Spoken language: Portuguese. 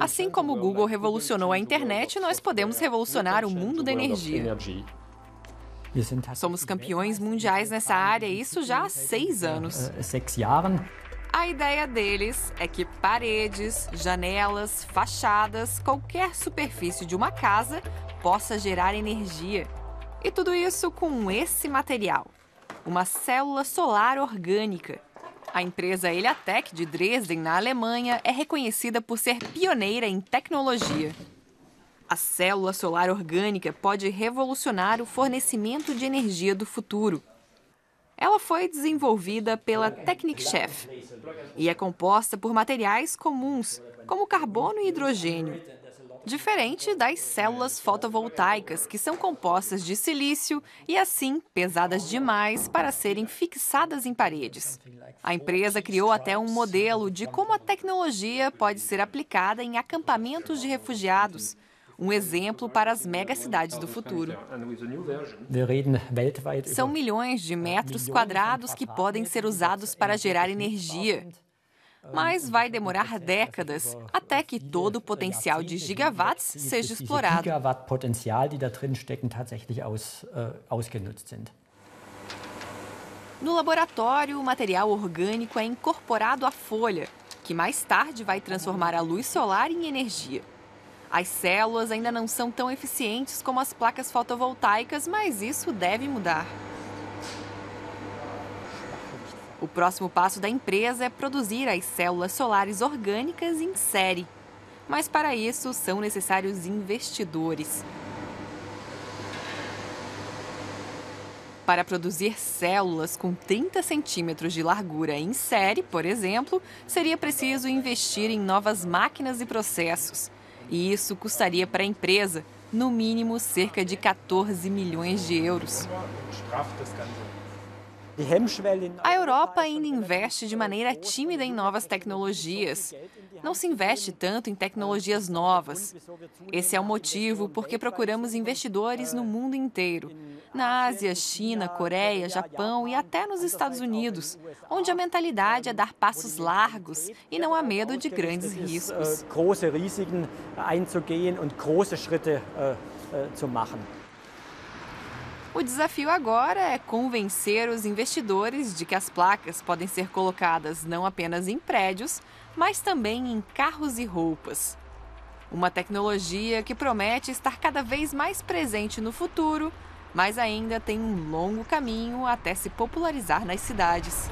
Assim como o Google revolucionou a internet, nós podemos revolucionar o mundo da energia. Somos campeões mundiais nessa área, isso já há seis anos. A ideia deles é que paredes, janelas, fachadas, qualquer superfície de uma casa possa gerar energia. E tudo isso com esse material, uma célula solar orgânica. A empresa Eliatec de Dresden, na Alemanha, é reconhecida por ser pioneira em tecnologia. A célula solar orgânica pode revolucionar o fornecimento de energia do futuro. Ela foi desenvolvida pela Technic Chef e é composta por materiais comuns, como carbono e hidrogênio, diferente das células fotovoltaicas, que são compostas de silício e, assim, pesadas demais para serem fixadas em paredes. A empresa criou até um modelo de como a tecnologia pode ser aplicada em acampamentos de refugiados um exemplo para as megacidades do futuro. São milhões de metros quadrados que podem ser usados para gerar energia. Mas vai demorar décadas até que todo o potencial de gigawatts seja explorado. No laboratório, o material orgânico é incorporado à folha, que mais tarde vai transformar a luz solar em energia. As células ainda não são tão eficientes como as placas fotovoltaicas, mas isso deve mudar. O próximo passo da empresa é produzir as células solares orgânicas em série. Mas para isso são necessários investidores. Para produzir células com 30 centímetros de largura em série, por exemplo, seria preciso investir em novas máquinas e processos. E isso custaria para a empresa, no mínimo, cerca de 14 milhões de euros. A Europa ainda investe de maneira tímida em novas tecnologias. Não se investe tanto em tecnologias novas. Esse é o motivo porque procuramos investidores no mundo inteiro na Ásia, China, Coreia, Japão e até nos Estados Unidos, onde a mentalidade é dar passos largos e não há medo de grandes riscos. O desafio agora é convencer os investidores de que as placas podem ser colocadas não apenas em prédios, mas também em carros e roupas. Uma tecnologia que promete estar cada vez mais presente no futuro, mas ainda tem um longo caminho até se popularizar nas cidades.